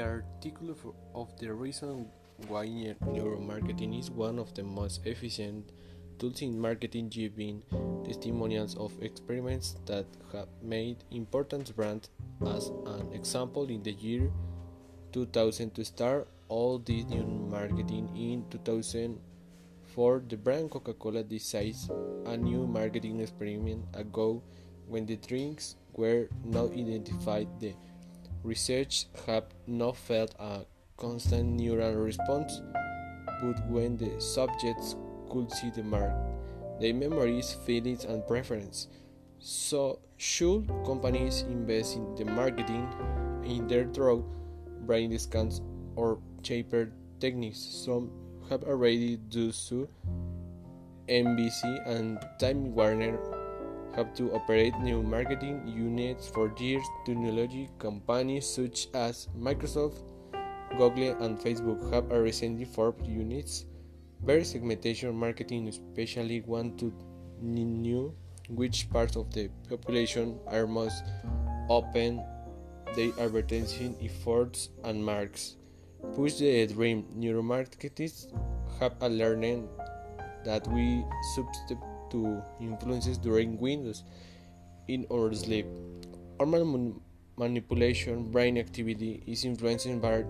The article of the reason why neuromarketing is one of the most efficient tools in marketing giving testimonials of experiments that have made important brands as an example in the year 2000 to start all this neuromarketing in 2004 the brand coca-cola decided a neuromarketing experiment ago when the drinks were not identified. The research have not felt a constant neural response, but when the subjects could see the mark, their memories, feelings, and preference. So, should companies invest in the marketing in their through brain scans or cheaper techniques? Some have already done so. NBC and Time Warner have to operate neuromarketing units for years. Technology companies such as Microsoft, Google, and Facebook have recently formed units. Very segmentation marketing, especially want to know which parts of the population are most open their advertising efforts and marks. Push the dream. Neuromarketers have a learning that we substitute to influences during windows in our sleep. Hormone manipulation brain activity is influenced by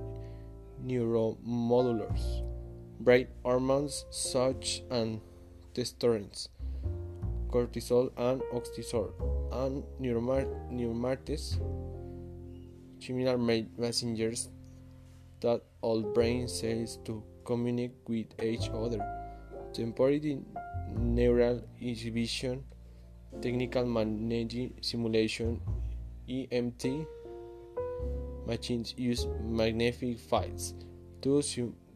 neuromodulators, brain hormones such as testosterone, cortisol, and oxytocin, and neuromarketers, similar messengers that all brain cells to communicate with each other. Temporary neural exhibition, technical managing simulation, EMT machines use magnetic fields to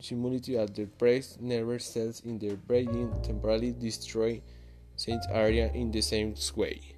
simulate that the pressed nerve cells in the brain temporarily destroy same area in the same way.